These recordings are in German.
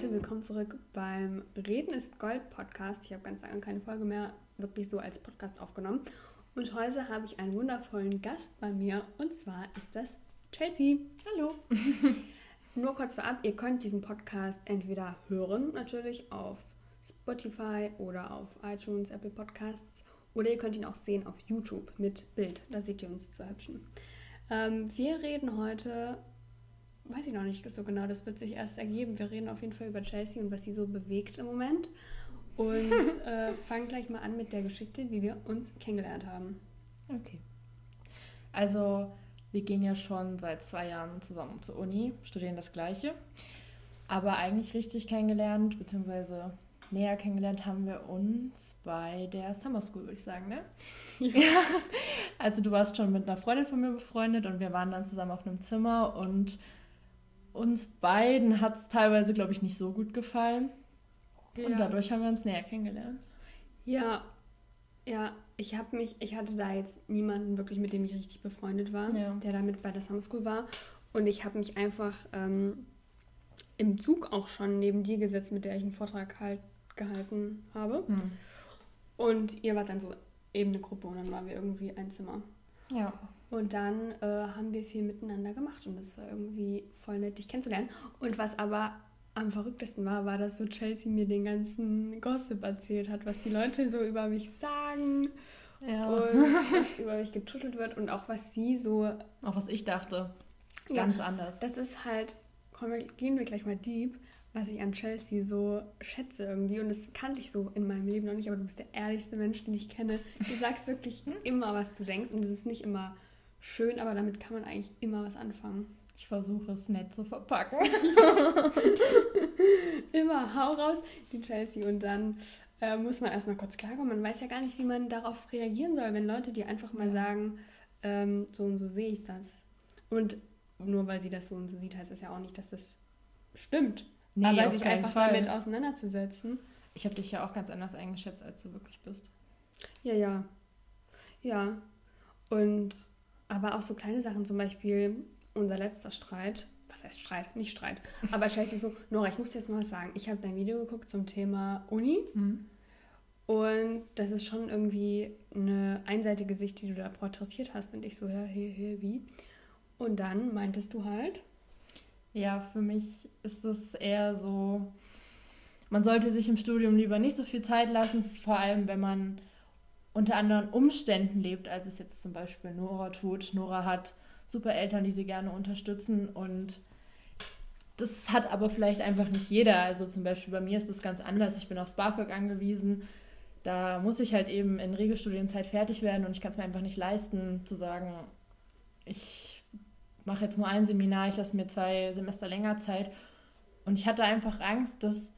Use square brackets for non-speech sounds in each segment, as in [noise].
Leute, willkommen zurück beim Reden ist Gold Podcast. Ich habe ganz lange keine Folge mehr wirklich so als Podcast aufgenommen. Und heute habe ich einen wundervollen Gast bei mir und zwar ist das Chelsea. Hallo. [laughs] Nur kurz vorab, ihr könnt diesen Podcast entweder hören, natürlich auf Spotify oder auf iTunes, Apple Podcasts, oder ihr könnt ihn auch sehen auf YouTube mit Bild. Da seht ihr uns zwei Hübschen. Ähm, wir reden heute weiß ich noch nicht so genau, das wird sich erst ergeben. Wir reden auf jeden Fall über Chelsea und was sie so bewegt im Moment. Und [laughs] äh, fangen gleich mal an mit der Geschichte, wie wir uns kennengelernt haben. Okay. Also, wir gehen ja schon seit zwei Jahren zusammen zur Uni, studieren das Gleiche. Aber eigentlich richtig kennengelernt, beziehungsweise näher kennengelernt haben wir uns bei der Summer School, würde ich sagen, ne? Ja. [laughs] Also du warst schon mit einer Freundin von mir befreundet und wir waren dann zusammen auf einem Zimmer und uns beiden hat es teilweise, glaube ich, nicht so gut gefallen. Ja. Und dadurch haben wir uns näher kennengelernt. Ja, ja, ich habe mich, ich hatte da jetzt niemanden wirklich, mit dem ich richtig befreundet war, ja. der damit bei der Summer School war. Und ich habe mich einfach ähm, im Zug auch schon neben dir gesetzt, mit der ich einen Vortrag halt gehalten habe. Hm. Und ihr wart dann so eben eine Gruppe und dann waren wir irgendwie ein Zimmer. Ja. Und dann äh, haben wir viel miteinander gemacht und das war irgendwie voll nett, dich kennenzulernen. Und was aber am verrücktesten war, war, dass so Chelsea mir den ganzen Gossip erzählt hat, was die Leute so über mich sagen. Ja. Und was über mich getuttelt wird und auch was sie so. Auch was ich dachte. Ganz ja, anders. Das ist halt, wir, gehen wir gleich mal deep, was ich an Chelsea so schätze irgendwie. Und das kannte ich so in meinem Leben noch nicht, aber du bist der ehrlichste Mensch, den ich kenne. Du sagst wirklich immer, was du denkst und es ist nicht immer schön, aber damit kann man eigentlich immer was anfangen. Ich versuche es nett zu verpacken. [laughs] [laughs] immer hau raus, die Chelsea. Und dann äh, muss man erstmal kurz klarkommen. Man weiß ja gar nicht, wie man darauf reagieren soll, wenn Leute dir einfach mal sagen, ähm, so und so sehe ich das. Und nur weil sie das so und so sieht, heißt das ja auch nicht, dass das stimmt. Nee, aber sich einfach Fall. damit auseinanderzusetzen. Ich habe dich ja auch ganz anders eingeschätzt, als du wirklich bist. Ja, ja. Ja. Und aber auch so kleine Sachen, zum Beispiel unser letzter Streit. Was heißt Streit? Nicht Streit. Aber scheiße so, Nora, ich muss dir jetzt mal was sagen. Ich habe dein Video geguckt zum Thema Uni. Mhm. Und das ist schon irgendwie eine einseitige Sicht, die du da porträtiert hast. Und ich so, ja, hey, hey, wie? Und dann meintest du halt. Ja, für mich ist es eher so, man sollte sich im Studium lieber nicht so viel Zeit lassen, vor allem wenn man unter anderen Umständen lebt, als es jetzt zum Beispiel Nora tut. Nora hat super Eltern, die sie gerne unterstützen und das hat aber vielleicht einfach nicht jeder. Also zum Beispiel bei mir ist das ganz anders. Ich bin aufs BAföG angewiesen. Da muss ich halt eben in Regelstudienzeit fertig werden und ich kann es mir einfach nicht leisten, zu sagen, ich mache jetzt nur ein Seminar, ich lasse mir zwei Semester länger Zeit. Und ich hatte einfach Angst, dass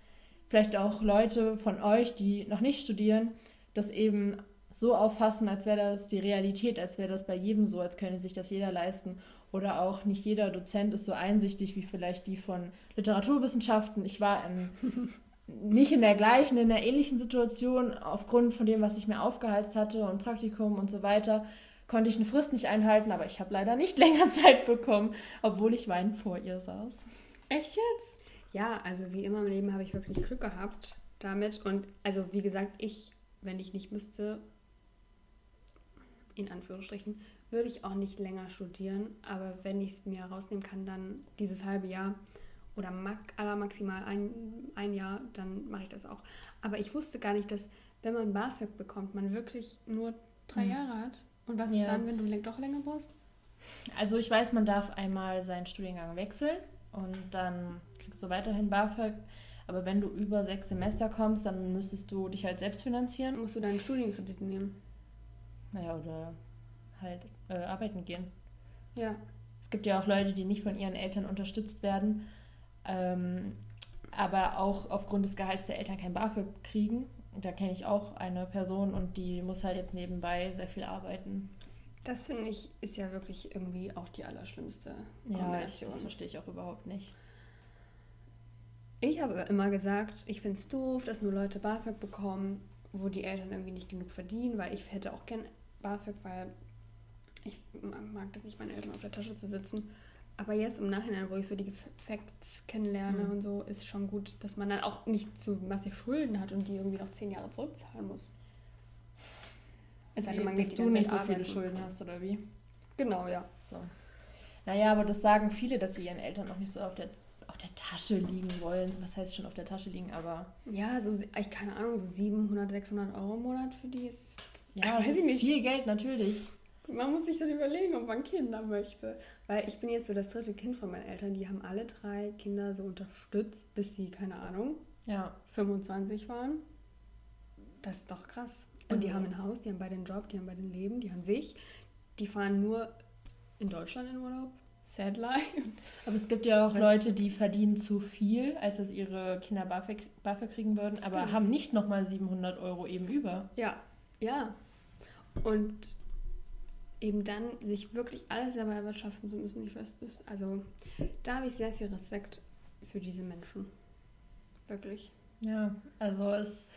vielleicht auch Leute von euch, die noch nicht studieren, das eben so auffassen, als wäre das die Realität, als wäre das bei jedem so, als könne sich das jeder leisten. Oder auch nicht jeder Dozent ist so einsichtig wie vielleicht die von Literaturwissenschaften. Ich war in, [laughs] nicht in der gleichen, in der ähnlichen Situation aufgrund von dem, was ich mir aufgeheizt hatte und Praktikum und so weiter. Konnte ich eine Frist nicht einhalten, aber ich habe leider nicht [laughs] länger Zeit bekommen, obwohl ich weinend vor ihr saß. Echt jetzt? Ja, also wie immer im Leben habe ich wirklich Glück gehabt damit. Und also wie gesagt, ich, wenn ich nicht müsste, in Anführungsstrichen, würde ich auch nicht länger studieren. Aber wenn ich es mir rausnehmen kann, dann dieses halbe Jahr oder aller maximal ein, ein Jahr, dann mache ich das auch. Aber ich wusste gar nicht, dass wenn man BAföG bekommt, man wirklich nur drei mhm. Jahre hat. Und was ja. ist dann, wenn du doch länger brauchst? Also ich weiß, man darf einmal seinen Studiengang wechseln und dann kriegst du weiterhin BAföG. Aber wenn du über sechs Semester kommst, dann müsstest du dich halt selbst finanzieren. Musst du deinen Studienkredit nehmen? Naja, oder halt äh, arbeiten gehen. Ja. Es gibt ja auch Leute, die nicht von ihren Eltern unterstützt werden, ähm, aber auch aufgrund des Gehalts der Eltern kein BAföG kriegen. Da kenne ich auch eine Person und die muss halt jetzt nebenbei sehr viel arbeiten. Das finde ich ist ja wirklich irgendwie auch die allerschlimmste Kombination. Ja, das verstehe ich auch überhaupt nicht. Ich habe immer gesagt, ich finde es doof, dass nur Leute BAföG bekommen, wo die Eltern irgendwie nicht genug verdienen, weil ich hätte auch gern BAföG, weil ich mag das nicht, meine Eltern auf der Tasche zu sitzen. Aber jetzt im Nachhinein, wo ich so die Facts kennenlerne mhm. und so, ist schon gut, dass man dann auch nicht so massig Schulden hat und die irgendwie noch zehn Jahre zurückzahlen muss. Es sei denn, man dass du nicht so arbeiten. viele Schulden hast, oder wie? Genau, ja. So. Naja, aber das sagen viele, dass sie ihren Eltern noch nicht so auf der, auf der Tasche liegen wollen. Was heißt schon auf der Tasche liegen, aber... Ja, so, ich keine Ahnung, so 700, 600 Euro im Monat für die ist... Ja, das ist nicht. viel Geld, natürlich. Man muss sich dann überlegen, ob man Kinder möchte. Weil ich bin jetzt so das dritte Kind von meinen Eltern. Die haben alle drei Kinder so unterstützt, bis sie, keine Ahnung, ja. 25 waren. Das ist doch krass. Und also, die haben ein Haus, die haben beide einen Job, die haben beide ein Leben, die haben sich. Die fahren nur in Deutschland in Urlaub. Sad life. Aber es gibt ja auch Was? Leute, die verdienen zu viel, als dass ihre Kinder BAföG, BAföG kriegen würden, aber genau. haben nicht nochmal 700 Euro eben über. Ja, ja. Und eben dann sich wirklich alles selber erwirtschaften zu müssen. Ich weiß, also da habe ich sehr viel Respekt für diese Menschen. Wirklich. Ja, also es,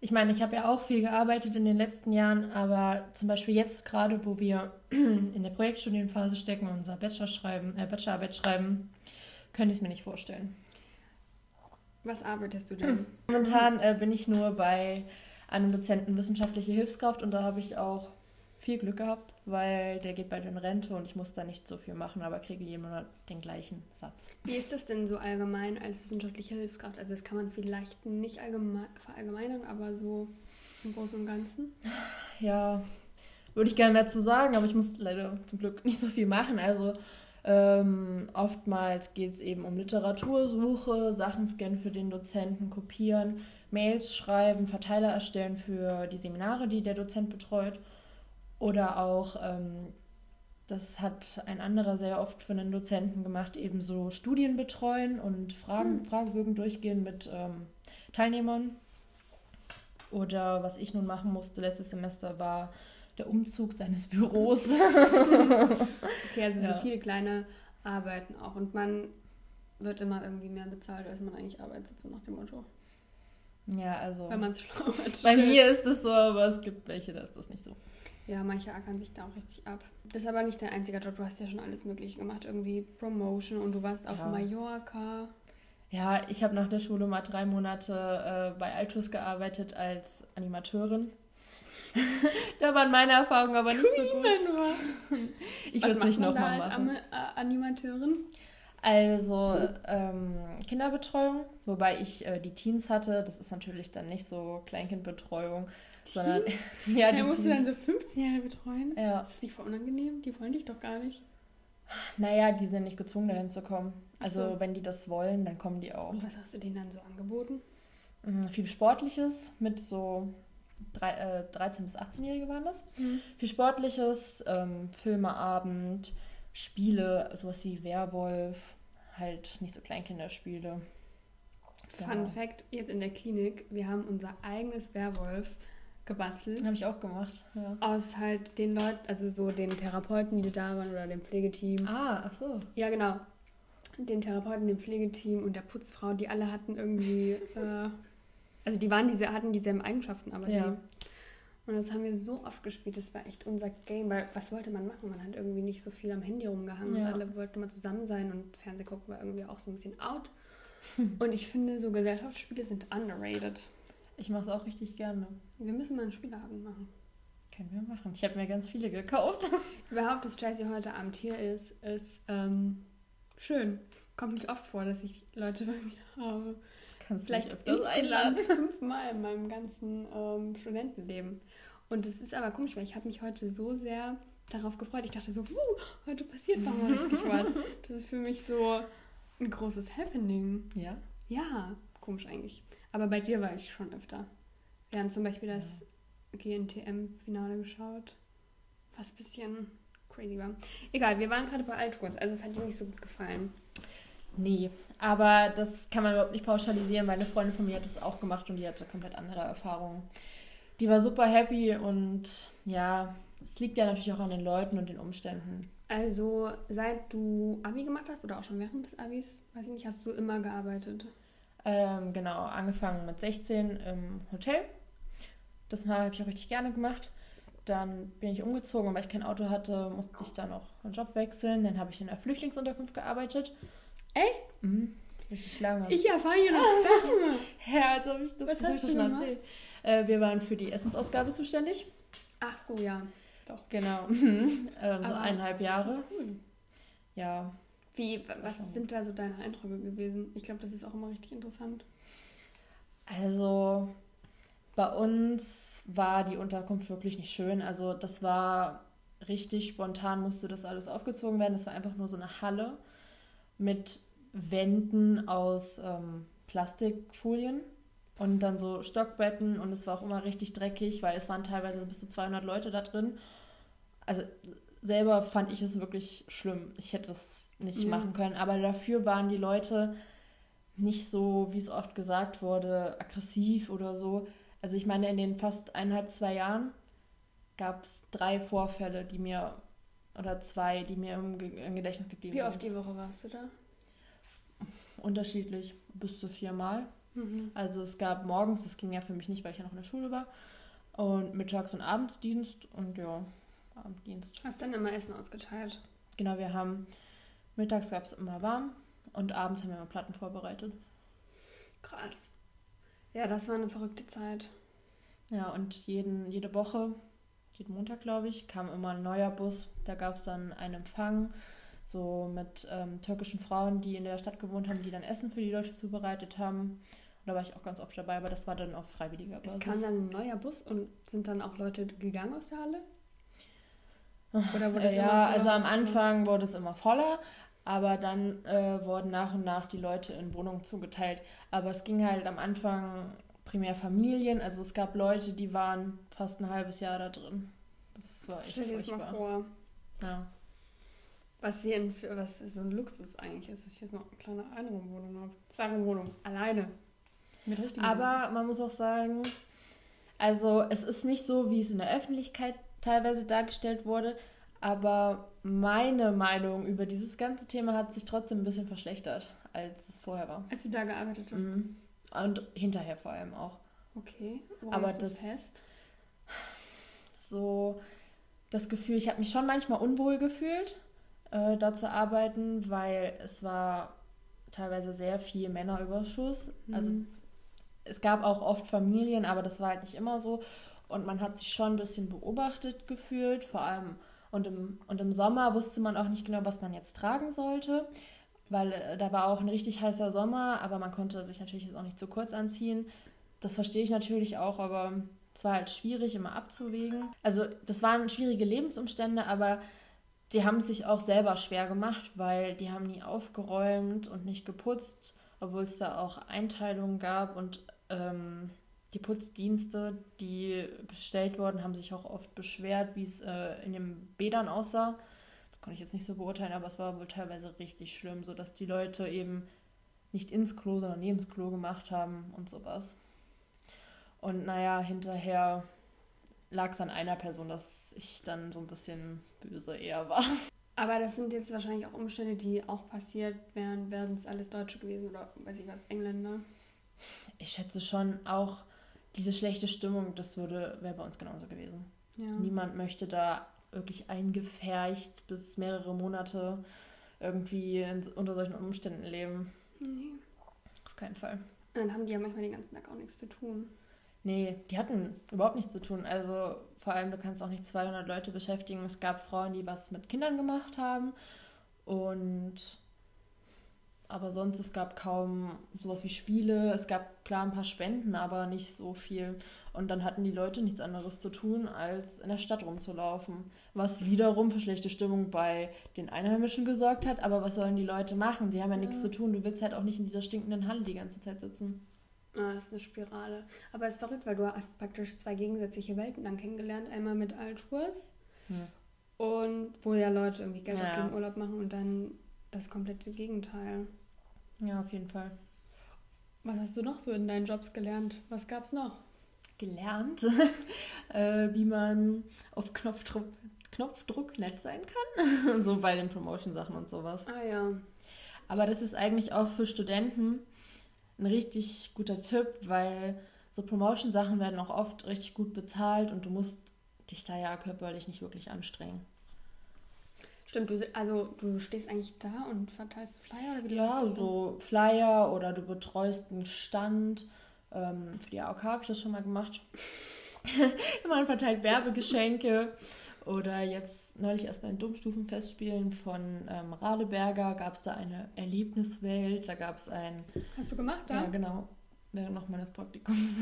ich meine, ich habe ja auch viel gearbeitet in den letzten Jahren, aber zum Beispiel jetzt gerade, wo wir [clears throat] in der Projektstudienphase stecken und unser Bachelor schreiben, äh, Bachelorarbeit schreiben, könnte ich es mir nicht vorstellen. Was arbeitest du denn? [clears throat] Momentan äh, bin ich nur bei einem Dozenten wissenschaftliche Hilfskraft und da habe ich auch viel Glück gehabt, weil der geht bald in Rente und ich muss da nicht so viel machen, aber kriege jeden Monat den gleichen Satz. Wie ist das denn so allgemein als wissenschaftliche Hilfskraft? Also das kann man vielleicht nicht allgemein, verallgemeinern, aber so im Großen und Ganzen? Ja, würde ich gerne mehr zu sagen, aber ich muss leider zum Glück nicht so viel machen. Also ähm, oftmals geht es eben um Literatursuche, Sachen scannen für den Dozenten, kopieren, Mails schreiben, Verteiler erstellen für die Seminare, die der Dozent betreut. Oder auch, ähm, das hat ein anderer sehr oft für einen Dozenten gemacht, eben so Studien betreuen und Fragen, mhm. Fragebögen durchgehen mit ähm, Teilnehmern. Oder was ich nun machen musste letztes Semester war der Umzug seines [laughs] Büros. okay, also ja. so viele kleine Arbeiten auch. Und man wird immer irgendwie mehr bezahlt, als man eigentlich arbeitet, so nach dem Motto. Ja, also. Wenn man es schlau. Bei [laughs] mir ist es so, aber es gibt welche, da ist das nicht so. Ja, manche ackern sich da auch richtig ab. Das ist aber nicht dein einziger Job. Du hast ja schon alles Mögliche gemacht. Irgendwie Promotion und du warst auf ja. Mallorca. Ja, ich habe nach der Schule mal drei Monate äh, bei Altus gearbeitet als Animateurin. [laughs] da waren meine Erfahrungen aber nicht Queen so gut. [laughs] ich würde es nicht nochmal machen. Als äh, Animateurin? Also ähm, Kinderbetreuung, wobei ich äh, die Teens hatte. Das ist natürlich dann nicht so Kleinkindbetreuung, sondern [laughs] ja, die ja, musst du dann so 15 Jahre betreuen? Ja. Ist das nicht voll unangenehm? Die wollen dich doch gar nicht. Naja, die sind nicht gezwungen, dahin zu kommen. Also, so. wenn die das wollen, dann kommen die auch. Und was hast du denen dann so angeboten? Mhm, viel Sportliches mit so drei, äh, 13- bis 18-Jährige waren das. Mhm. Viel Sportliches, ähm, Filmeabend, Spiele, sowas wie Werwolf, halt nicht so Kleinkinderspiele. Fun genau. Fact: Jetzt in der Klinik, wir haben unser eigenes Werwolf gebastelt. Habe ich auch gemacht, ja. Aus halt den Leuten, also so den Therapeuten, die da waren oder dem Pflegeteam. Ah, ach so. Ja, genau. Den Therapeuten, dem Pflegeteam und der Putzfrau, die alle hatten irgendwie, [laughs] äh, also die waren diese, hatten dieselben Eigenschaften, aber ja. die. Und das haben wir so oft gespielt, das war echt unser Game, weil was wollte man machen? Man hat irgendwie nicht so viel am Handy rumgehangen. Ja. Alle wollten mal zusammen sein und Fernseh gucken war irgendwie auch so ein bisschen out. [laughs] und ich finde, so Gesellschaftsspiele sind underrated. Ich mache es auch richtig gerne. Wir müssen mal einen Spieleabend machen. Können wir machen. Ich habe mir ganz viele gekauft. [laughs] Überhaupt, dass Chelsea heute Abend hier ist, ist ähm, schön. Kommt nicht oft vor, dass ich Leute bei mir habe. Kannst Vielleicht öfters einladen. [laughs] [laughs] fünfmal in meinem ganzen ähm, Studentenleben. Und es ist aber komisch, weil ich habe mich heute so sehr darauf gefreut. Ich dachte so, uh, heute passiert doch mal richtig was. [laughs] Das ist für mich so ein großes Happening. Ja? Ja, komisch eigentlich. Aber bei dir war ich schon öfter. Wir haben zum Beispiel das ja. GNTM-Finale geschaut, was ein bisschen crazy war. Egal, wir waren gerade bei Altkurs, also es hat dir nicht so gut gefallen. Nee, aber das kann man überhaupt nicht pauschalisieren. Meine Freundin von mir hat das auch gemacht und die hatte komplett andere Erfahrungen. Die war super happy und ja, es liegt ja natürlich auch an den Leuten und den Umständen. Also, seit du Abi gemacht hast oder auch schon während des Abis, weiß ich nicht, hast du immer gearbeitet? Ähm, genau, angefangen mit 16 im Hotel. Das habe ich auch richtig gerne gemacht. dann bin ich umgezogen und weil ich kein Auto hatte, musste ich dann auch einen Job wechseln. Dann habe ich in der Flüchtlingsunterkunft gearbeitet. Echt? Mhm. Richtig lange. Ich erfahre hier noch [laughs] Sachen. ja, als ob ich das, Was das hast du schon erzählt. Äh, wir waren für die Essensausgabe zuständig. Ach so, ja. Doch. Genau. [laughs] ähm, so eineinhalb Jahre. Cool. Ja. Wie, was sind da so deine Eindrücke gewesen? Ich glaube, das ist auch immer richtig interessant. Also, bei uns war die Unterkunft wirklich nicht schön. Also, das war richtig spontan, musste das alles aufgezogen werden. Das war einfach nur so eine Halle mit Wänden aus ähm, Plastikfolien und dann so Stockbetten und es war auch immer richtig dreckig, weil es waren teilweise bis zu 200 Leute da drin. Also selber fand ich es wirklich schlimm. Ich hätte es nicht ja. machen können, aber dafür waren die Leute nicht so, wie es oft gesagt wurde, aggressiv oder so. Also ich meine, in den fast eineinhalb, zwei Jahren gab es drei Vorfälle, die mir, oder zwei, die mir im, im Gedächtnis geblieben sind. Wie oft die Woche warst du da? Unterschiedlich, bis zu viermal. Mhm. Also es gab morgens, das ging ja für mich nicht, weil ich ja noch in der Schule war, und mittags und Abendsdienst und ja, Abenddienst. Hast dann immer Essen ausgeteilt? Genau, wir haben, mittags gab es immer warm und abends haben wir immer Platten vorbereitet. Krass. Ja, das war eine verrückte Zeit. Ja, und jeden, jede Woche, jeden Montag, glaube ich, kam immer ein neuer Bus. Da gab es dann einen Empfang so mit ähm, türkischen Frauen, die in der Stadt gewohnt haben, die dann Essen für die Leute zubereitet haben. Und da war ich auch ganz oft dabei, aber das war dann auf freiwilliger Basis. Es kam dann ein neuer Bus und sind dann auch Leute gegangen aus der Halle? Oder wurde äh, ja, also am Anfang wurde es immer voller, aber dann äh, wurden nach und nach die Leute in Wohnungen zugeteilt. Aber es ging halt am Anfang primär Familien, also es gab Leute, die waren fast ein halbes Jahr da drin. Das war echt Stell dir das mal vor. Ja. Was wir in, was so ein Luxus eigentlich ist, dass ich jetzt noch eine kleine Einraumwohnung habe. Zwei alleine. Mit richtigen Aber man muss auch sagen, also es ist nicht so, wie es in der Öffentlichkeit teilweise dargestellt wurde, aber meine Meinung über dieses ganze Thema hat sich trotzdem ein bisschen verschlechtert, als es vorher war. Als du da gearbeitet hast. Mhm. Und hinterher vor allem auch. Okay. Woran aber das fest? so das Gefühl, ich habe mich schon manchmal unwohl gefühlt, äh, da zu arbeiten, weil es war teilweise sehr viel Männerüberschuss. Mhm. Also es gab auch oft Familien, aber das war halt nicht immer so. Und man hat sich schon ein bisschen beobachtet gefühlt, vor allem und im, und im Sommer wusste man auch nicht genau, was man jetzt tragen sollte, weil äh, da war auch ein richtig heißer Sommer, aber man konnte sich natürlich jetzt auch nicht zu kurz anziehen. Das verstehe ich natürlich auch, aber es war halt schwierig, immer abzuwägen. Also das waren schwierige Lebensumstände, aber die haben sich auch selber schwer gemacht, weil die haben nie aufgeräumt und nicht geputzt, obwohl es da auch Einteilungen gab und ähm, die Putzdienste, die gestellt wurden, haben sich auch oft beschwert, wie es äh, in den Bädern aussah. Das konnte ich jetzt nicht so beurteilen, aber es war wohl teilweise richtig schlimm, sodass die Leute eben nicht ins Klo, sondern neben das Klo gemacht haben und sowas. Und naja, hinterher lag es an einer Person, dass ich dann so ein bisschen böse eher war. Aber das sind jetzt wahrscheinlich auch Umstände, die auch passiert wären, wären es alles Deutsche gewesen oder weiß ich was, Engländer. Ich schätze schon auch diese schlechte Stimmung, das würde wäre bei uns genauso gewesen. Ja. Niemand möchte da wirklich eingefärcht bis mehrere Monate irgendwie in, unter solchen Umständen leben. Nee. Auf keinen Fall. Und dann haben die ja manchmal den ganzen Tag auch nichts zu tun. Nee, die hatten überhaupt nichts zu tun. Also vor allem, du kannst auch nicht 200 Leute beschäftigen. Es gab Frauen, die was mit Kindern gemacht haben. Und aber sonst, es gab kaum sowas wie Spiele. Es gab klar ein paar Spenden, aber nicht so viel. Und dann hatten die Leute nichts anderes zu tun, als in der Stadt rumzulaufen. Was wiederum für schlechte Stimmung bei den Einheimischen gesorgt hat. Aber was sollen die Leute machen? Die haben ja, ja. nichts zu tun. Du willst halt auch nicht in dieser stinkenden Halle die ganze Zeit sitzen. Ah, das ist eine Spirale. Aber es ist verrückt, weil du hast praktisch zwei gegensätzliche Welten dann kennengelernt. Einmal mit Altours hm. und wo ja Leute irgendwie Geld ja. gegen Urlaub machen und dann das komplette Gegenteil. Ja, auf jeden Fall. Was hast du noch so in deinen Jobs gelernt? Was gab's noch? Gelernt, [laughs] äh, wie man auf Knopfdruck, Knopfdruck nett sein kann. [laughs] so bei den Promotion-Sachen und sowas. Ah ja. Aber das ist eigentlich auch für Studenten ein richtig guter Tipp, weil so Promotion-Sachen werden auch oft richtig gut bezahlt und du musst dich da ja körperlich nicht wirklich anstrengen. Stimmt, du, also du stehst eigentlich da und verteilst Flyer? Oder wie ja, so Flyer oder du betreust einen Stand. Ähm, für die AOK habe ich das schon mal gemacht. [laughs] Man verteilt Werbegeschenke. Oder jetzt neulich erst bei den Domstufenfestspielen von ähm, Radeberger gab es da eine Erlebniswelt. Da gab es ein. Hast du gemacht da? Ja, genau. Während noch meines Praktikums.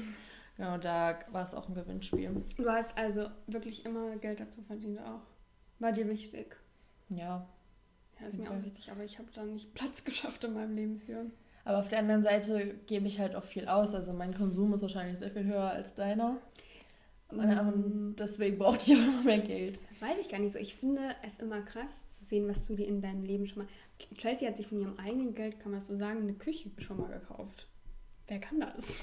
[laughs] genau, da war es auch ein Gewinnspiel. Du hast also wirklich immer Geld dazu verdient auch. War dir wichtig? Ja. Ja, ist mir auch wichtig, aber ich habe da nicht Platz [laughs] geschafft in meinem Leben für. Aber auf der anderen Seite gebe ich halt auch viel aus. Also mein Konsum ist wahrscheinlich sehr viel höher als deiner. Und deswegen braucht ihr [laughs] immer mehr Geld. Weiß ich gar nicht so. Ich finde es immer krass zu sehen, was du dir in deinem Leben schon mal. Chelsea hat sich von ihrem eigenen Geld, kann man das so sagen, eine Küche schon mal gekauft. Wer kann das?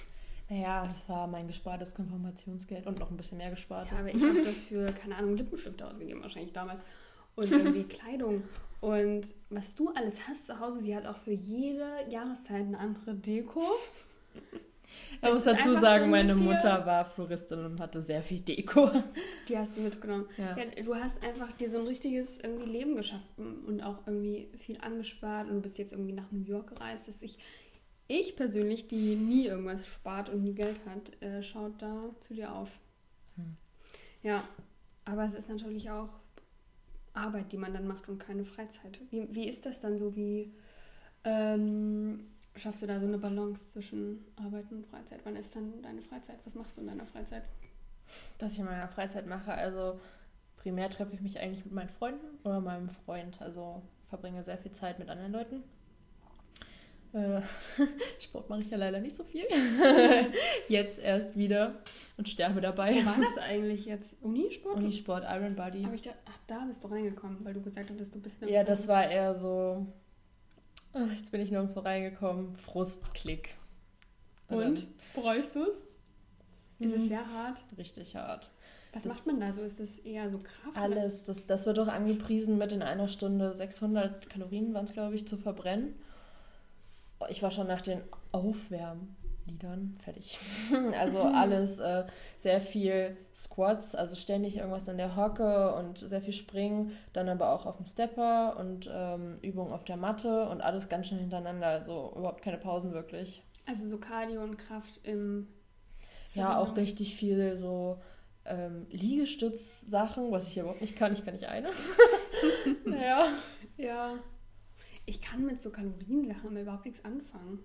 Naja, das war mein gespartes Konfirmationsgeld und noch ein bisschen mehr gespartes. Ja, aber ich habe das für, keine Ahnung, Lippenstifte ausgegeben, wahrscheinlich damals. Und irgendwie [laughs] Kleidung. Und was du alles hast zu Hause, sie hat auch für jede Jahreszeit eine andere Deko. Ich muss dazu sagen, meine Mutter war Floristin und hatte sehr viel Deko. [laughs] Die hast du mitgenommen. Ja. ja. du hast einfach dir so ein richtiges irgendwie Leben geschaffen und auch irgendwie viel angespart und du bist jetzt irgendwie nach New York gereist. Dass ich, ich persönlich, die nie irgendwas spart und nie Geld hat, äh, schaut da zu dir auf. Hm. Ja, aber es ist natürlich auch Arbeit, die man dann macht und keine Freizeit. Wie, wie ist das dann so? Wie ähm, schaffst du da so eine Balance zwischen Arbeit und Freizeit? Wann ist dann deine Freizeit? Was machst du in deiner Freizeit? Was ich in meiner Freizeit mache, also primär treffe ich mich eigentlich mit meinen Freunden oder meinem Freund. Also verbringe sehr viel Zeit mit anderen Leuten. Äh, [laughs] Sport mache ich ja leider nicht so viel. [laughs] jetzt erst wieder und sterbe dabei. Wo war das eigentlich jetzt? Unisport? Unisport, Iron Body. Aber ich dachte, ach, da bist du reingekommen, weil du gesagt hattest, du bist Ja, das war eher so. Ach, jetzt bin ich nirgendwo reingekommen. Frustklick. Und? und? Bereust du es? Ist es mhm. sehr hart? Richtig hart. Was das macht man da so? Ist das eher so Kraft? Alles. Das, das wird doch angepriesen, mit in einer Stunde 600 Kalorien waren es, glaube ich, zu verbrennen ich war schon nach den Aufwärmliedern fertig. [laughs] also alles äh, sehr viel Squats, also ständig irgendwas in der Hocke und sehr viel Springen, dann aber auch auf dem Stepper und ähm, Übungen auf der Matte und alles ganz schnell hintereinander, also überhaupt keine Pausen wirklich. Also so Cardio und Kraft im Ja, auch richtig viel so ähm, Liegestütz-Sachen, was ich überhaupt nicht kann. Ich kann nicht eine. [laughs] [laughs] naja. Ja ich kann mit so Kaloriensachen überhaupt nichts anfangen.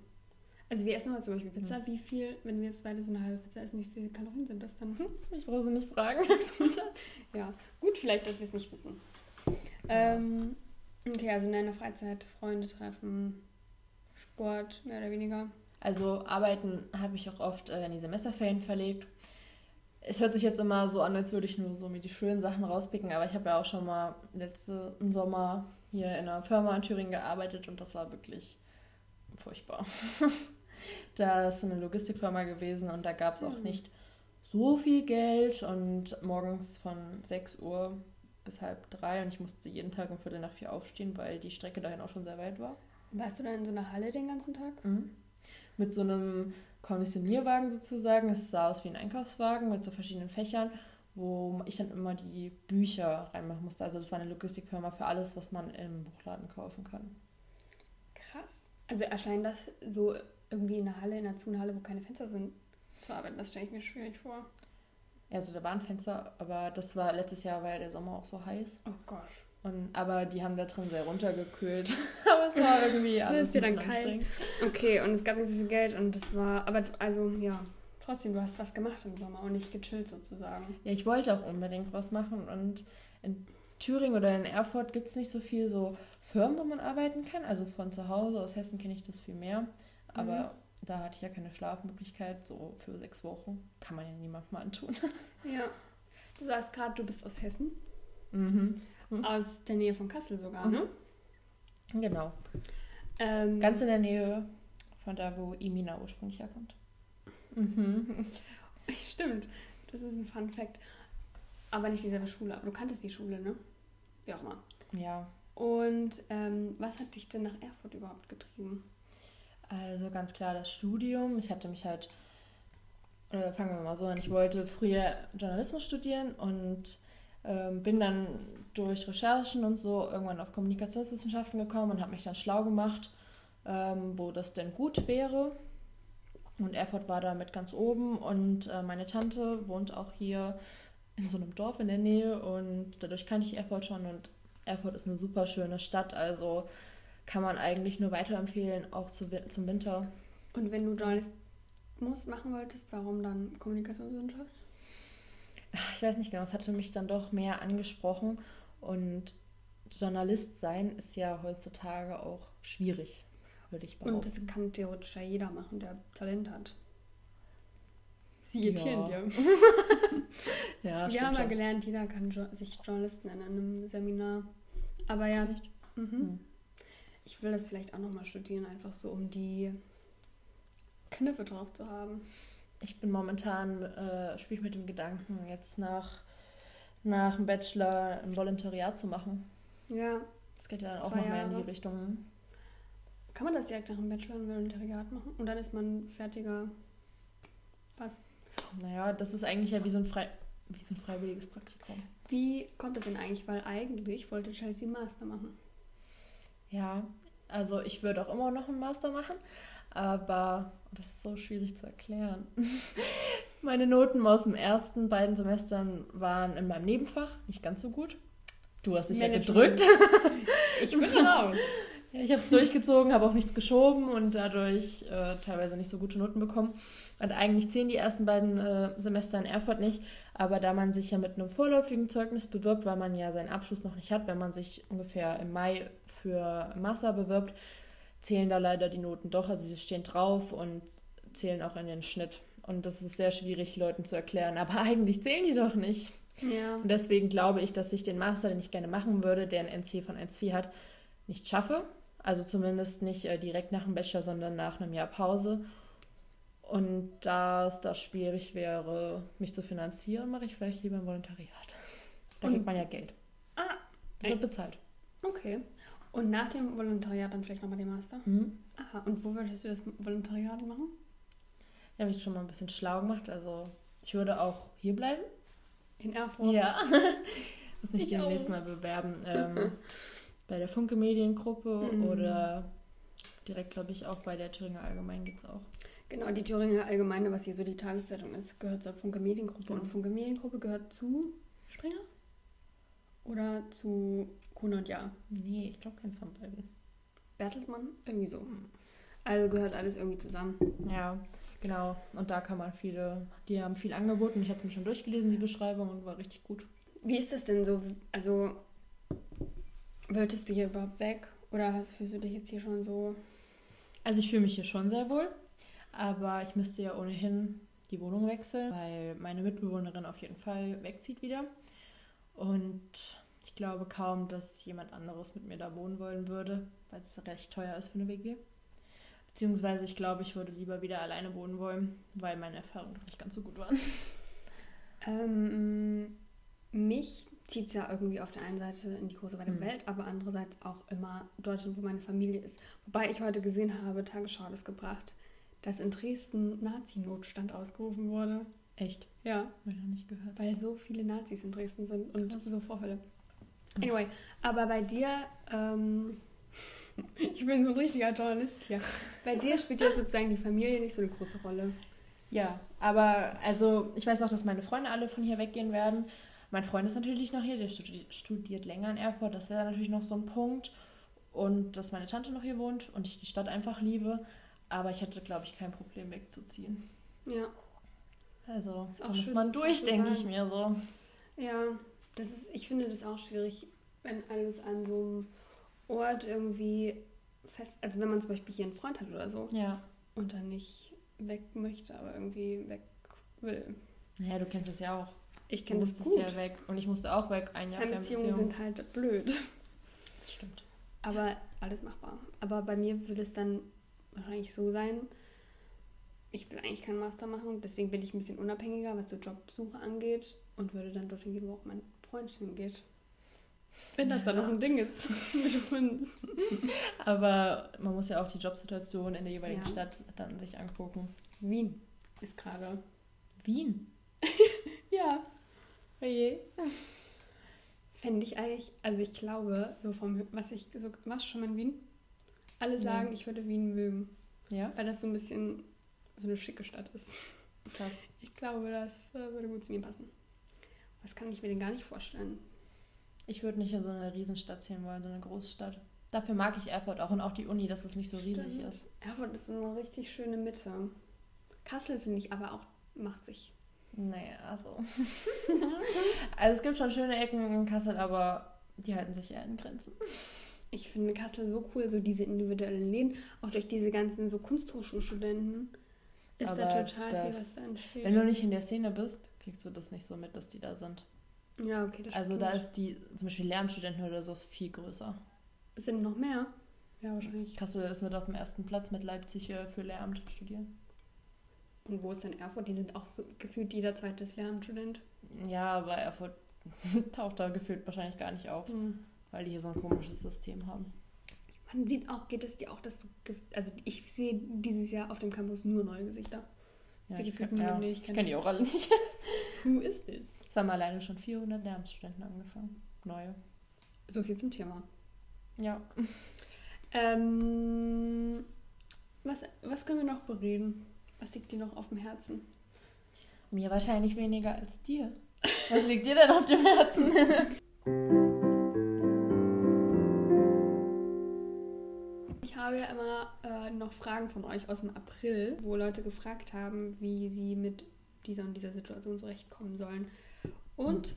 Also wir essen heute zum Beispiel Pizza. Wie viel, wenn wir jetzt beide so eine halbe Pizza essen, wie viele Kalorien sind das dann? Hm, [laughs] ich brauche sie nicht fragen. [laughs] ja, gut, vielleicht, dass wir es nicht wissen. Ähm, okay, also in deiner Freizeit Freunde treffen, Sport, mehr oder weniger. Also arbeiten habe ich auch oft äh, in die Semesterferien verlegt. Es hört sich jetzt immer so an, als würde ich nur so mir die schönen Sachen rauspicken, aber ich habe ja auch schon mal letzten Sommer hier in einer Firma in Thüringen gearbeitet und das war wirklich furchtbar. [laughs] da ist eine Logistikfirma gewesen und da gab es auch nicht so viel Geld und morgens von 6 Uhr bis halb drei und ich musste jeden Tag um Viertel nach vier aufstehen, weil die Strecke dahin auch schon sehr weit war. Warst du da in so einer Halle den ganzen Tag? Mhm. Mit so einem Kommissionierwagen sozusagen. Es sah aus wie ein Einkaufswagen mit so verschiedenen Fächern wo ich dann immer die Bücher reinmachen musste. Also das war eine Logistikfirma für alles, was man im Buchladen kaufen kann. Krass. Also erscheint das so irgendwie in einer Halle, in einer Zunhalle, wo keine Fenster sind, zu arbeiten. Das stelle ich mir schwierig vor. Ja, also da waren Fenster, aber das war letztes Jahr, ja der Sommer auch so heiß. Oh Gott. Und, aber die haben da drin sehr runtergekühlt. [laughs] aber es war irgendwie alles. ist ja dann kalt. Okay, und es gab nicht so viel Geld und das war, aber also ja, trotzdem, du hast was gemacht im Sommer und nicht gechillt sozusagen. Ja, ich wollte auch unbedingt was machen und in Thüringen oder in Erfurt gibt es nicht so viel so Firmen, wo man arbeiten kann. Also von zu Hause aus Hessen kenne ich das viel mehr. Aber mhm. da hatte ich ja keine Schlafmöglichkeit. So für sechs Wochen kann man ja niemandem antun. [laughs] Ja. Du sagst gerade, du bist aus Hessen. Mhm. mhm. Aus der Nähe von Kassel sogar, ne? mhm. ne? Genau. Ähm, Ganz in der Nähe von da, wo Imina ursprünglich herkommt. Mhm. [laughs] Stimmt, das ist ein Fun Fact. Aber nicht dieselbe Schule. Aber du kanntest die Schule, ne? Wie auch immer. Ja. Und ähm, was hat dich denn nach Erfurt überhaupt getrieben? Also ganz klar das Studium. Ich hatte mich halt oder fangen wir mal so an, ich wollte früher Journalismus studieren und ähm, bin dann durch Recherchen und so irgendwann auf Kommunikationswissenschaften gekommen und habe mich dann schlau gemacht, ähm, wo das denn gut wäre. Und Erfurt war damit ganz oben und äh, meine Tante wohnt auch hier in so einem Dorf in der Nähe und dadurch kannte ich Erfurt schon und Erfurt ist eine super schöne Stadt, also kann man eigentlich nur weiterempfehlen, auch zu, zum Winter. Und wenn du Journalismus machen wolltest, warum dann Kommunikationswissenschaft? Ich weiß nicht genau, es hatte mich dann doch mehr angesprochen und Journalist sein ist ja heutzutage auch schwierig würde ich behaupten. Und das kann theoretisch ja jeder machen, der Talent hat. Sie irritieren ja. dir. [laughs] ja, Wir haben mal gelernt, jeder kann sich Journalist nennen in einem Seminar. Aber ja, mhm. Hm. Ich will das vielleicht auch nochmal studieren, einfach so, um die Kniffe drauf zu haben. Ich bin momentan, äh, spiele mit dem Gedanken, jetzt nach, nach dem Bachelor ein Volontariat zu machen. Ja. Das geht ja dann auch noch mehr in die Richtung. Kann man das direkt nach dem Bachelor ein Volontariat machen? Und dann ist man fertiger. Was? Naja, das ist eigentlich ja wie so ein, Frei wie so ein freiwilliges Praktikum. Wie kommt das denn eigentlich? Weil eigentlich wollte Chelsea Master machen. Ja, also ich würde auch immer noch einen Master machen, aber das ist so schwierig zu erklären. [laughs] Meine Noten aus den ersten beiden Semestern waren in meinem Nebenfach nicht ganz so gut. Du hast dich ja gedrückt. [laughs] Ich bin raus. [laughs] Ja, ich habe es durchgezogen, habe auch nichts geschoben und dadurch äh, teilweise nicht so gute Noten bekommen. Und eigentlich zählen die ersten beiden äh, Semester in Erfurt nicht, aber da man sich ja mit einem vorläufigen Zeugnis bewirbt, weil man ja seinen Abschluss noch nicht hat, wenn man sich ungefähr im Mai für Master bewirbt, zählen da leider die Noten doch. Also sie stehen drauf und zählen auch in den Schnitt. Und das ist sehr schwierig, Leuten zu erklären. Aber [laughs] eigentlich zählen die doch nicht. Ja. Und deswegen glaube ich, dass ich den Master, den ich gerne machen würde, der ein NC von 1,4 hat, nicht schaffe. Also zumindest nicht äh, direkt nach dem Bachelor, sondern nach einem Jahr Pause. Und da es da schwierig wäre, mich zu finanzieren, mache ich vielleicht lieber ein Volontariat. Da Und, kriegt man ja Geld. Ah. Das wird bezahlt. Okay. Und nach dem Volontariat dann vielleicht nochmal den Master? Mhm. Aha. Und wo würdest du das Volontariat machen? Ja, habe ich schon mal ein bisschen schlau gemacht. Also ich würde auch hier bleiben. In Erfurt? Ja. [laughs] Muss mich demnächst mal bewerben. Ähm, bei der Funke Mediengruppe mhm. oder direkt, glaube ich, auch bei der Thüringer Allgemein gibt es auch. Genau, die Thüringer Allgemeine, was hier so die Tageszeitung ist, gehört zur Funke Mediengruppe. Mhm. Und Funke Mediengruppe gehört zu Springer? Oder zu Kuhn und Ja? Nee, ich glaube keins von beiden. Bertelsmann? Irgendwie so. Also gehört alles irgendwie zusammen. Ja, genau. Und da kann man viele, die haben viel angeboten. Ich hatte es mir schon durchgelesen, die Beschreibung, und war richtig gut. Wie ist das denn so? Also Wolltest du hier überhaupt weg? Oder hast, fühlst du dich jetzt hier schon so? Also ich fühle mich hier schon sehr wohl. Aber ich müsste ja ohnehin die Wohnung wechseln, weil meine Mitbewohnerin auf jeden Fall wegzieht wieder. Und ich glaube kaum, dass jemand anderes mit mir da wohnen wollen würde, weil es recht teuer ist für eine WG. Beziehungsweise ich glaube, ich würde lieber wieder alleine wohnen wollen, weil meine Erfahrungen noch nicht ganz so gut waren. Ähm, mich zieht es ja irgendwie auf der einen Seite in die große weite mhm. Welt, aber andererseits auch immer Deutschland, wo meine Familie ist. Wobei ich heute gesehen habe, Tagesschau hat es gebracht, dass in Dresden Nazi-Notstand ausgerufen wurde. Echt? Ja. Hab ich noch nicht gehört. Weil so viele Nazis in Dresden sind und Krass. so Vorfälle. Anyway, aber bei dir, ähm, [laughs] ich bin so ein richtiger Journalist hier. Bei dir spielt ja sozusagen die Familie nicht so eine große Rolle. Ja, aber also ich weiß auch, dass meine Freunde alle von hier weggehen werden. Mein Freund ist natürlich noch hier, der studiert länger in Erfurt, das wäre natürlich noch so ein Punkt. Und dass meine Tante noch hier wohnt und ich die Stadt einfach liebe. Aber ich hätte, glaube ich, kein Problem wegzuziehen. Ja. Also, da muss man durch, denke ich mir so. Ja, das ist, ich finde das auch schwierig, wenn alles an so einem Ort irgendwie fest, also wenn man zum Beispiel hier einen Freund hat oder so. Ja. Und dann nicht weg möchte, aber irgendwie weg will. Naja, du kennst das ja auch. Ich kenne das gut. ja weg und ich musste auch weg ein Jahr Fernbeziehungen Beziehung. sind halt blöd. Das stimmt. Aber alles machbar. Aber bei mir würde es dann wahrscheinlich so sein, ich will eigentlich keinen Master machen, deswegen bin ich ein bisschen unabhängiger, was so Jobsuche angeht und würde dann dorthin gehen, wo auch mein Freund hingeht. Wenn das ja. dann noch ein Ding ist [laughs] mit uns. Aber man muss ja auch die Jobsituation in der jeweiligen ja. Stadt dann sich angucken. Wien ist gerade Wien. [laughs] ja. Oje. Fände ich eigentlich, also ich glaube, so vom, was ich, so, warst du schon mal in Wien? Alle sagen, ja. ich würde Wien mögen. Ja. Weil das so ein bisschen so eine schicke Stadt ist. Krass. Ich glaube, das äh, würde gut zu mir passen. Was kann ich mir denn gar nicht vorstellen? Ich würde nicht in so eine Riesenstadt ziehen wollen, so eine Großstadt. Dafür mag ich Erfurt auch und auch die Uni, dass es nicht so riesig Stimmt. ist. Erfurt ist so eine richtig schöne Mitte. Kassel finde ich aber auch macht sich. Naja, also. [laughs] also es gibt schon schöne Ecken in Kassel, aber die halten sich eher in Grenzen. Ich finde Kassel so cool, so diese individuellen Läden, auch durch diese ganzen so Kunsthochschulstudenten. Ist aber da total das, viel, was da entsteht. Wenn du nicht in der Szene bist, kriegst du das nicht so mit, dass die da sind. Ja, okay, das Also da ist die, zum Beispiel Lehramtsstudenten oder so, ist viel größer. Sind noch mehr? Ja, wahrscheinlich. Kassel ist mit auf dem ersten Platz mit Leipzig für Lehramt studieren. Und wo ist denn Erfurt? Die sind auch so gefühlt jeder zweite Lehramtsstudent. Ja, aber Erfurt [laughs] taucht da gefühlt wahrscheinlich gar nicht auf, mhm. weil die hier so ein komisches System haben. Man sieht auch, geht es dir auch, dass du, also ich sehe dieses Jahr auf dem Campus nur neue Gesichter. Ja, ich kenne ja, ich kenn die auch alle nicht. [laughs] Who is this? Es haben alleine schon 400 Lehramtsstudenten angefangen. Neue. So viel zum Thema. Ja. Ähm, was, was können wir noch bereden? Was liegt dir noch auf dem Herzen? Mir wahrscheinlich weniger als dir. Was liegt dir denn auf dem Herzen? [laughs] habe ja immer äh, noch Fragen von euch aus dem April, wo Leute gefragt haben, wie sie mit dieser und dieser Situation zurechtkommen sollen. Und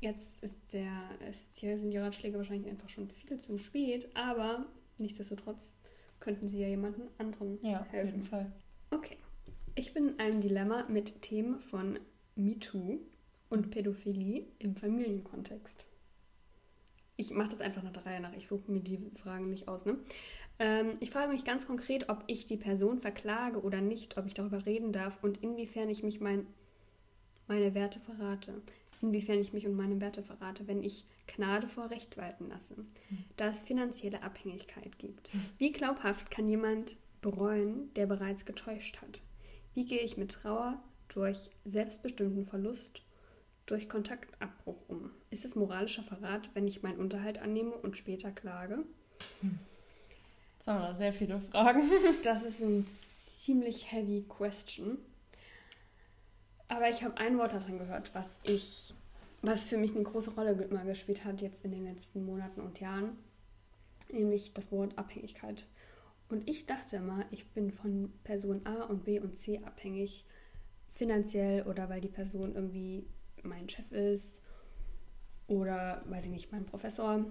jetzt ist der, ist, hier sind die Ratschläge wahrscheinlich einfach schon viel zu spät, aber nichtsdestotrotz könnten sie ja jemandem anderen ja, helfen. Auf jeden Fall. Okay. Ich bin in einem Dilemma mit Themen von MeToo und Pädophilie im Familienkontext. Ich mache das einfach nach der Reihe nach. Ich suche mir die Fragen nicht aus. Ne? Ähm, ich frage mich ganz konkret, ob ich die Person verklage oder nicht, ob ich darüber reden darf und inwiefern ich mich mein, meine Werte verrate. Inwiefern ich mich und meine Werte verrate, wenn ich Gnade vor Recht walten lasse, da es finanzielle Abhängigkeit gibt. Wie glaubhaft kann jemand bereuen, der bereits getäuscht hat? Wie gehe ich mit Trauer durch selbstbestimmten Verlust, durch Kontaktabbruch um? Ist es moralischer Verrat, wenn ich meinen Unterhalt annehme und später klage? Jetzt haben wir sehr viele Fragen. [laughs] das ist ein ziemlich heavy question. Aber ich habe ein Wort darin gehört, was ich, was für mich eine große Rolle immer gespielt hat jetzt in den letzten Monaten und Jahren, nämlich das Wort Abhängigkeit. Und ich dachte immer, ich bin von Person A und B und C abhängig, finanziell oder weil die Person irgendwie mein Chef ist oder, weiß ich nicht, mein Professor.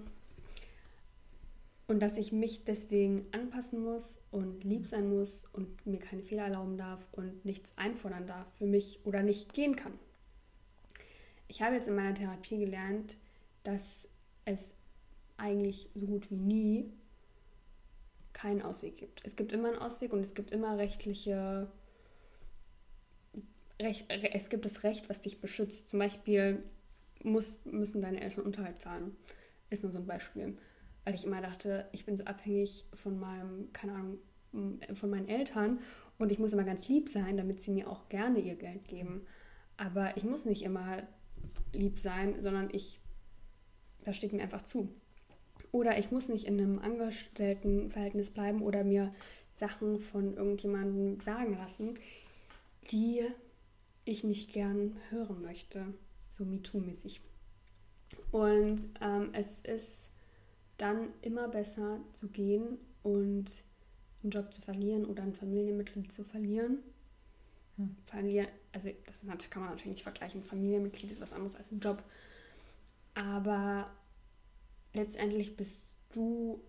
Und dass ich mich deswegen anpassen muss und lieb sein muss und mir keine Fehler erlauben darf und nichts einfordern darf für mich oder nicht gehen kann. Ich habe jetzt in meiner Therapie gelernt, dass es eigentlich so gut wie nie keinen Ausweg gibt. Es gibt immer einen Ausweg und es gibt immer rechtliche. Recht, es gibt das Recht, was dich beschützt. Zum Beispiel muss, müssen deine Eltern Unterhalt zahlen. Ist nur so ein Beispiel. Weil ich immer dachte, ich bin so abhängig von meinem, keine Ahnung, von meinen Eltern und ich muss immer ganz lieb sein, damit sie mir auch gerne ihr Geld geben. Aber ich muss nicht immer lieb sein, sondern ich, das steht mir einfach zu. Oder ich muss nicht in einem Angestelltenverhältnis bleiben oder mir Sachen von irgendjemandem sagen lassen, die ich nicht gern hören möchte, so MeToo-mäßig. Und ähm, es ist dann immer besser zu gehen und einen Job zu verlieren oder ein Familienmitglied zu verlieren. Hm. Verlieren, also das kann man natürlich nicht vergleichen. Familienmitglied ist was anderes als ein Job. Aber letztendlich bist du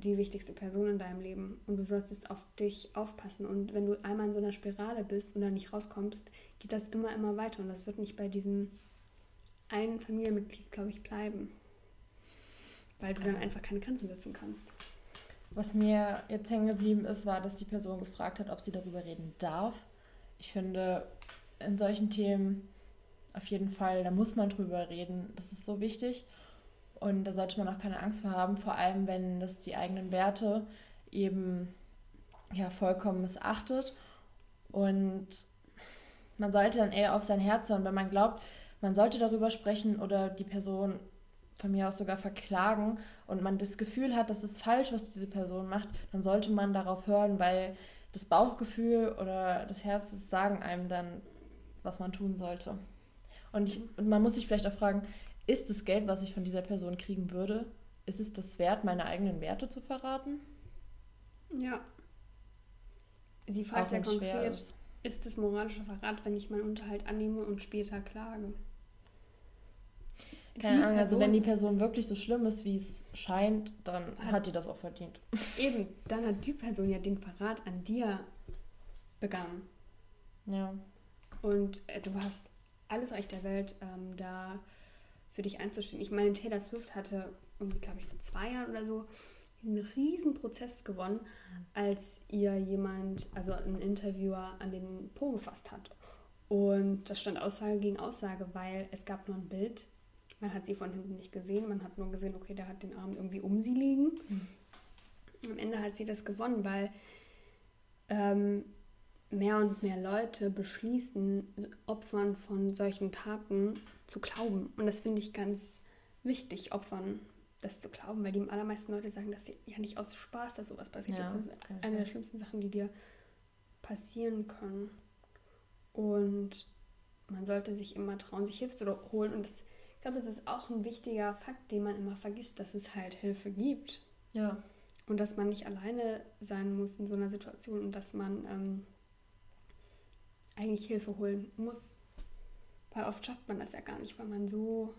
die wichtigste Person in deinem Leben und du solltest auf dich aufpassen. Und wenn du einmal in so einer Spirale bist und da nicht rauskommst, geht das immer, immer weiter und das wird nicht bei diesem einen Familienmitglied, glaube ich, bleiben. Weil du dann einfach keine Grenzen setzen kannst. Was mir jetzt hängen geblieben ist, war, dass die Person gefragt hat, ob sie darüber reden darf. Ich finde, in solchen Themen auf jeden Fall, da muss man drüber reden. Das ist so wichtig. Und da sollte man auch keine Angst vor haben, vor allem wenn das die eigenen Werte eben ja vollkommen missachtet. Und man sollte dann eher auf sein Herz hören, wenn man glaubt, man sollte darüber sprechen oder die Person von mir aus sogar verklagen und man das Gefühl hat, das ist falsch, was diese Person macht, dann sollte man darauf hören, weil das Bauchgefühl oder das Herz sagen einem dann, was man tun sollte. Und, ich, und man muss sich vielleicht auch fragen, ist das Geld, was ich von dieser Person kriegen würde, ist es das wert, meine eigenen Werte zu verraten? Ja. Sie fragt ja konkret, ist. ist es moralischer Verrat, wenn ich meinen Unterhalt annehme und später klage? Keine Ahnung, also wenn die Person wirklich so schlimm ist, wie es scheint, dann hat, hat die das auch verdient. [laughs] Eben, dann hat die Person ja den Verrat an dir begangen. Ja. Und äh, du hast alles Recht der Welt, ähm, da für dich einzustehen. Ich meine, Taylor Swift hatte irgendwie, glaube ich, vor zwei Jahren oder so einen riesen Prozess gewonnen, als ihr jemand, also ein Interviewer, an den Po gefasst hat. Und das stand Aussage gegen Aussage, weil es gab nur ein Bild. Man hat sie von hinten nicht gesehen, man hat nur gesehen, okay, der hat den Arm irgendwie um sie liegen. Mhm. Am Ende hat sie das gewonnen, weil ähm, mehr und mehr Leute beschließen, Opfern von solchen Taten zu glauben. Und das finde ich ganz wichtig, Opfern das zu glauben, weil die allermeisten Leute sagen, dass sie ja nicht aus Spaß, dass sowas passiert. Ja, das ist okay. eine der schlimmsten Sachen, die dir passieren können. Und man sollte sich immer trauen, sich Hilfe zu holen. Und das, ich glaube, das ist auch ein wichtiger Fakt, den man immer vergisst, dass es halt Hilfe gibt. Ja. Und dass man nicht alleine sein muss in so einer Situation und dass man ähm, eigentlich Hilfe holen muss. Weil oft schafft man das ja gar nicht, weil man so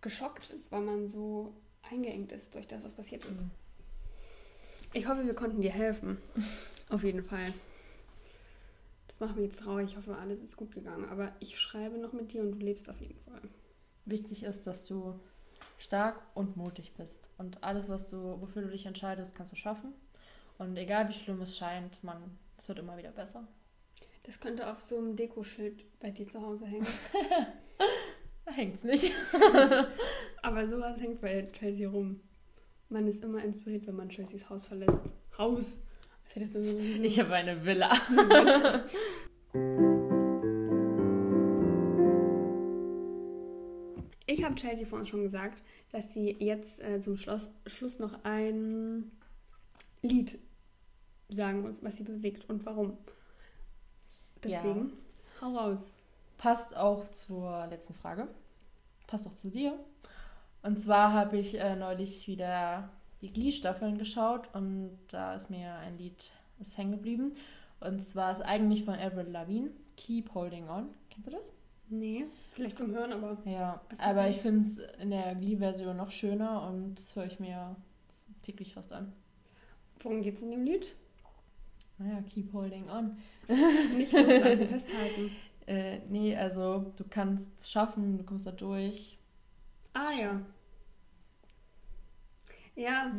geschockt ist, weil man so eingeengt ist durch das, was passiert ist. Mhm. Ich hoffe, wir konnten dir helfen. Auf jeden Fall. Das macht mich jetzt traurig. Ich hoffe, alles ist gut gegangen. Aber ich schreibe noch mit dir und du lebst auf jeden Fall. Wichtig ist, dass du stark und mutig bist. Und alles, was du, wofür du dich entscheidest, kannst du schaffen. Und egal wie schlimm es scheint, man, es wird immer wieder besser. Das könnte auf so einem Dekoschild bei dir zu Hause hängen. [laughs] da hängt es nicht. [laughs] Aber sowas hängt bei Chelsea rum. Man ist immer inspiriert, wenn man Chelseas Haus verlässt. Haus! So ich habe eine Villa. [laughs] ich habe Chelsea vorhin schon gesagt, dass sie jetzt äh, zum Schluss, Schluss noch ein Lied sagen muss, was sie bewegt und warum. Deswegen, ja. hau raus. Passt auch zur letzten Frage. Passt auch zu dir. Und zwar habe ich äh, neulich wieder die Glee-Staffeln geschaut und da ist mir ein Lied ist hängen geblieben. Und zwar ist eigentlich von Avril Lavigne, Keep Holding On. Kennst du das? Nee, vielleicht vom Hören, aber. Ja, aber ich finde es in der Glee-Version noch schöner und das höre ich mir täglich fast an. Worum geht es in dem Lied? Naja, keep holding on. [laughs] Nicht loslassen, [laughs] festhalten. Äh, nee, also du kannst es schaffen, du kommst da durch. Ah ja. Ja,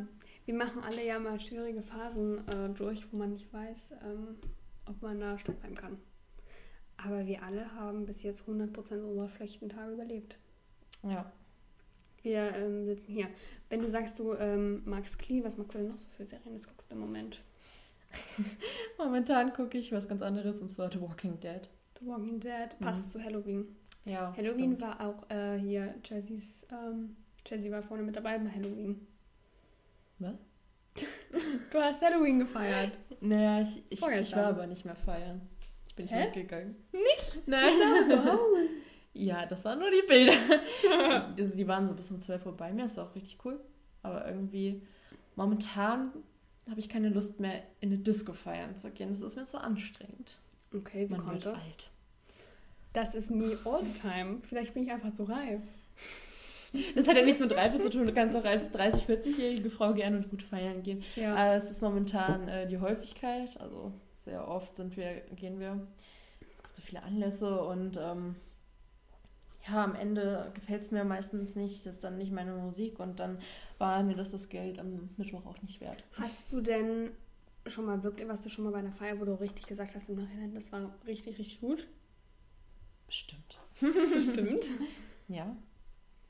wir machen alle ja mal schwierige Phasen äh, durch, wo man nicht weiß, ähm, ob man da bleiben kann. Aber wir alle haben bis jetzt 100% unserer schlechten Tage überlebt. Ja. Wir ähm, sitzen hier. Wenn du sagst, du ähm, magst Klee, was magst du denn noch so für Serien? Das guckst du im Moment. [laughs] Momentan gucke ich was ganz anderes und zwar The Walking Dead. The Walking Dead passt mhm. zu Halloween. Ja. Halloween stimmt. war auch äh, hier Jesse's. Ähm, Jessie war vorne mit dabei bei Halloween. Was? [laughs] du hast Halloween gefeiert. Naja, ich, ich, ich war aber nicht mehr feiern. Ich bin nicht Hä? mitgegangen. Nicht? Nein. Ich sah so aus. [laughs] Ja, das waren nur die Bilder. die, die waren so bis um 12 Uhr bei mir. Das war auch richtig cool. Aber irgendwie momentan habe ich keine Lust mehr, in eine Disco feiern zu gehen. Das ist mir zu anstrengend. Okay, wie Man kommt das? Alt. Das ist me all the time. Vielleicht bin ich einfach zu reif. Das hat ja nichts mit Reife zu tun. Du kannst auch als 30-, 40-jährige Frau gerne und gut feiern gehen. Ja. Aber es ist momentan äh, die Häufigkeit. Also sehr oft sind wir, gehen wir. Es gibt so viele Anlässe und ähm, ja, am Ende gefällt es mir meistens nicht, das ist dann nicht meine Musik und dann war mir das das Geld am Mittwoch auch nicht wert. Hast du denn schon mal wirklich, warst du schon mal bei einer Feier, wo du richtig gesagt hast im Nachhinein, das war richtig, richtig gut? Bestimmt. Bestimmt? [laughs] ja.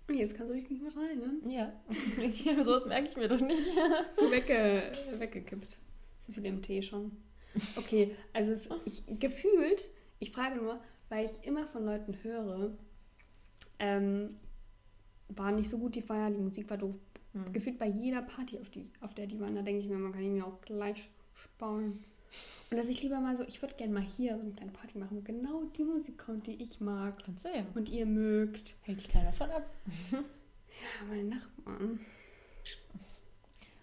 Und jetzt kannst du dich nicht mehr rein, ne? Ja. [laughs] ja sowas merke ich mir doch nicht. [laughs] so wegge weggekippt. So viel im Tee schon. Okay, also es, ich, gefühlt Ich frage nur, weil ich immer von Leuten höre, ähm, war nicht so gut die Feier, die Musik war doof. Mhm. Gefühlt bei jeder Party, auf, die, auf der die waren, da denke ich mir, man kann ihn ja auch gleich sparen. Und dass ich lieber mal so, ich würde gerne mal hier so eine kleine Party machen, wo genau die Musik kommt, die ich mag. Kannst du ja. Und ihr mögt. Hält dich keiner von ab. [laughs] ja, meine Nachbarn.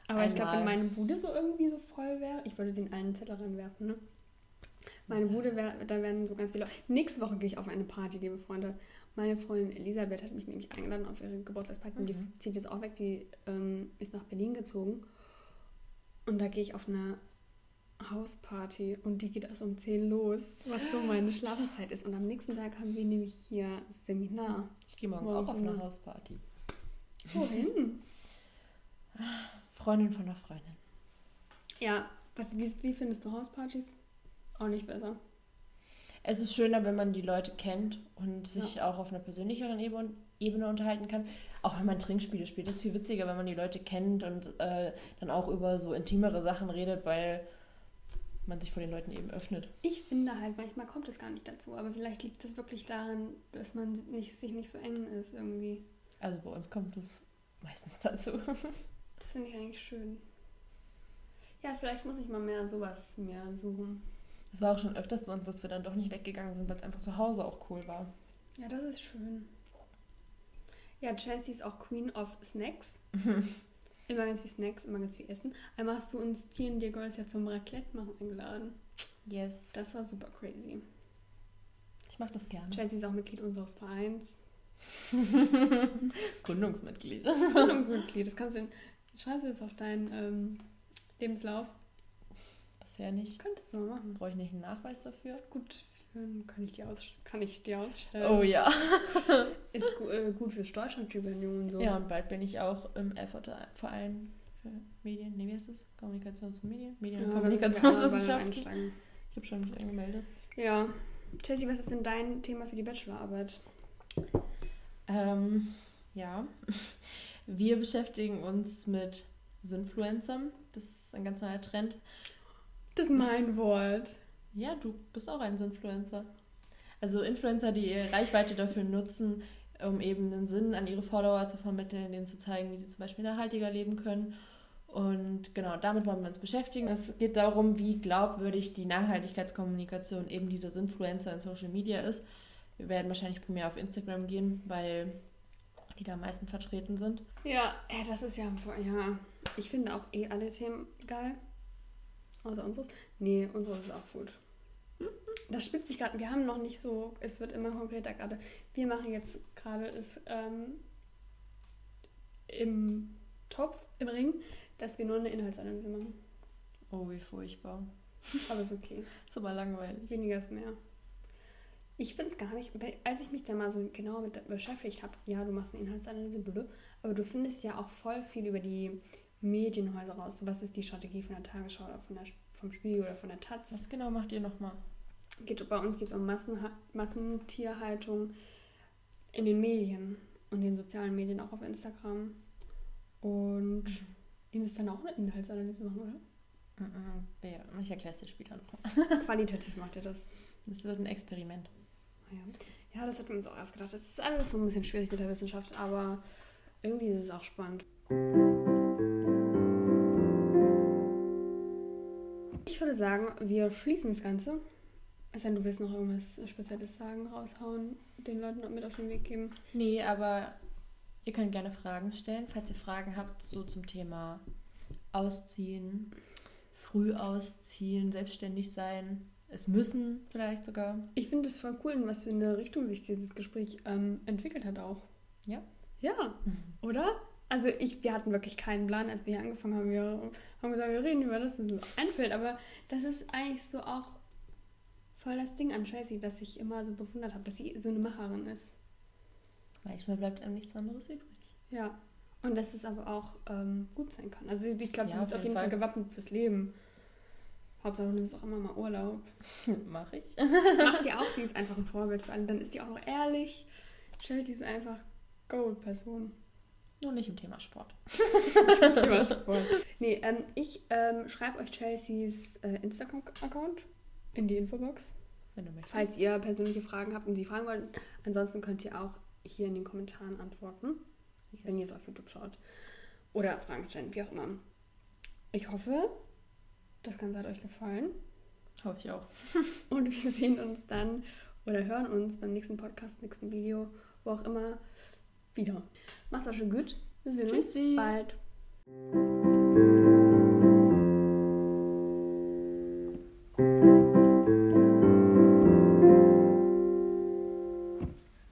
Aber Einmal. ich glaube, wenn meine Bude so irgendwie so voll wäre, ich würde den einen Zettel reinwerfen, ne? Meine Bude, wär, da werden so ganz viele. Nächste Woche gehe ich auf eine Party, liebe Freunde. Meine Freundin Elisabeth hat mich nämlich eingeladen auf ihre Geburtstagsparty mhm. und die mhm. zieht jetzt auch weg. Die ähm, ist nach Berlin gezogen. Und da gehe ich auf eine Hausparty und die geht erst um 10 los, was so meine Schlafenszeit ist. Und am nächsten Tag haben wir nämlich hier Seminar. Ich gehe morgen auch auf eine Hausparty. Wohin? Freundin von einer Freundin. Ja, was, wie, wie findest du Hauspartys? Auch nicht besser. Es ist schöner, wenn man die Leute kennt und sich ja. auch auf einer persönlicheren Ebene unterhalten kann. Auch wenn man Trinkspiele spielt. Das ist viel witziger, wenn man die Leute kennt und äh, dann auch über so intimere Sachen redet, weil man sich vor den Leuten eben öffnet. Ich finde halt, manchmal kommt es gar nicht dazu, aber vielleicht liegt es wirklich daran, dass man nicht, sich nicht so eng ist irgendwie. Also bei uns kommt es meistens [laughs] dazu. das finde ich eigentlich schön. Ja, vielleicht muss ich mal mehr sowas mehr suchen. Es war auch schon öfters bei uns, dass wir dann doch nicht weggegangen sind, weil es einfach zu Hause auch cool war. Ja, das ist schön. Ja, Chelsea ist auch Queen of Snacks. [laughs] immer ganz viel Snacks, immer ganz viel Essen. Einmal hast du uns T&D Girls ja zum Raclette machen eingeladen. Yes. Das war super crazy. Ich mag das gerne. Chelsea ist auch Mitglied unseres Vereins. [laughs] Gründungsmitglied. Gründungsmitglied. Das kannst du in, schreibst du das auf deinen ähm, Lebenslauf? Bisher nicht. Könntest du mal machen. Brauche ich nicht einen Nachweis dafür? Ist gut für, kann ich dir, aus, kann ich dir ausstellen. Oh ja. [laughs] ist gu äh, gut fürs Deutschlandstipendium und so. Ja, und bald bin ich auch im Verein für Medien. Nee, wie heißt das? Kommunikations- und Medien? Medien- und ja, Kommunikationswissenschaften. Ich habe schon mich angemeldet. Ja. Chelsea, was ist denn dein Thema für die Bachelorarbeit? Ähm, ja. [laughs] Wir beschäftigen uns mit Sinfluencern. Das ist ein ganz neuer Trend. Das ist mein Wort. Ja, du bist auch ein Influencer. Also Influencer, die ihre Reichweite dafür nutzen, um eben einen Sinn an ihre Follower zu vermitteln, denen zu zeigen, wie sie zum Beispiel nachhaltiger leben können. Und genau, damit wollen wir uns beschäftigen. Es geht darum, wie glaubwürdig die Nachhaltigkeitskommunikation eben dieser Influencer in Social Media ist. Wir werden wahrscheinlich primär auf Instagram gehen, weil die da am meisten vertreten sind. Ja, das ist ja, ja, ich finde auch eh alle Themen geil. Außer unseres? Nee, unseres ist auch gut. Das spitzt sich gerade. Wir haben noch nicht so, es wird immer konkreter gerade. Wir machen jetzt gerade ist ähm, im Topf, im Ring, dass wir nur eine Inhaltsanalyse machen. Oh, wie furchtbar. [laughs] Aber ist okay. ist aber langweilig. Weniger ist mehr. Ich finde es gar nicht, als ich mich da mal so genau mit beschäftigt habe, ja, du machst eine Inhaltsanalyse, blöd, aber du findest ja auch voll viel über die Medienhäuser raus. So, was ist die Strategie von der Tagesschau oder von der, vom Spiegel oder von der Taz? Was genau macht ihr nochmal? Geht, bei uns geht es um Massenha Massentierhaltung in den Medien und den sozialen Medien, auch auf Instagram. Und mhm. ihr müsst dann auch eine Inhaltsanalyse machen, oder? Mhm. Ja, ich erkläre es dir später noch. [laughs] [laughs] Qualitativ macht ihr das. Das wird ein Experiment. Ah ja. ja, das hatten wir uns auch erst gedacht. Das ist alles so ein bisschen schwierig mit der Wissenschaft, aber irgendwie ist es auch spannend. Ich würde sagen, wir schließen das Ganze. Es sei denn, du willst noch irgendwas Spezielles sagen, raushauen, den Leuten mit auf den Weg geben. Nee, aber ihr könnt gerne Fragen stellen, falls ihr Fragen habt, so zum Thema Ausziehen, früh ausziehen, selbstständig sein. Es müssen vielleicht sogar. Ich finde es voll cool, in was für eine Richtung sich dieses Gespräch ähm, entwickelt hat auch. Ja? Ja, mhm. oder? Also ich, wir hatten wirklich keinen Plan, als wir hier angefangen haben. Wir haben gesagt, wir reden über das, was uns einfällt. Aber das ist eigentlich so auch voll das Ding an Chelsea, dass ich immer so bewundert habe, dass sie so eine Macherin ist. Manchmal bleibt einem nichts anderes übrig. Ja. Und dass es aber auch ähm, gut sein kann. Also ich glaube, ja, du bist auf jeden Fall. Fall gewappnet fürs Leben. Hauptsache, du nimmst auch immer mal Urlaub. [laughs] Mach ich. [laughs] Macht [laughs] die auch. Sie ist einfach ein Vorbild für alle. Dann ist die auch noch ehrlich. Chelsea ist einfach Gold-Person. Nur nicht im Thema Sport. [laughs] Thema Sport. Nee, ähm, ich ähm, schreibe euch Chelseas äh, Instagram-Account in die Infobox. wenn du möchtest. Falls ihr persönliche Fragen habt und sie fragen wollt. Ansonsten könnt ihr auch hier in den Kommentaren antworten, yes. wenn ihr es auf YouTube schaut. Oder Fragen stellen, wie auch immer. Ich hoffe, das Ganze hat euch gefallen. Hoffe ich auch. [laughs] und wir sehen uns dann oder hören uns beim nächsten Podcast, nächsten Video, wo auch immer, wieder. Mach's auch schon gut. Wir sehen Tschüssi. uns bald.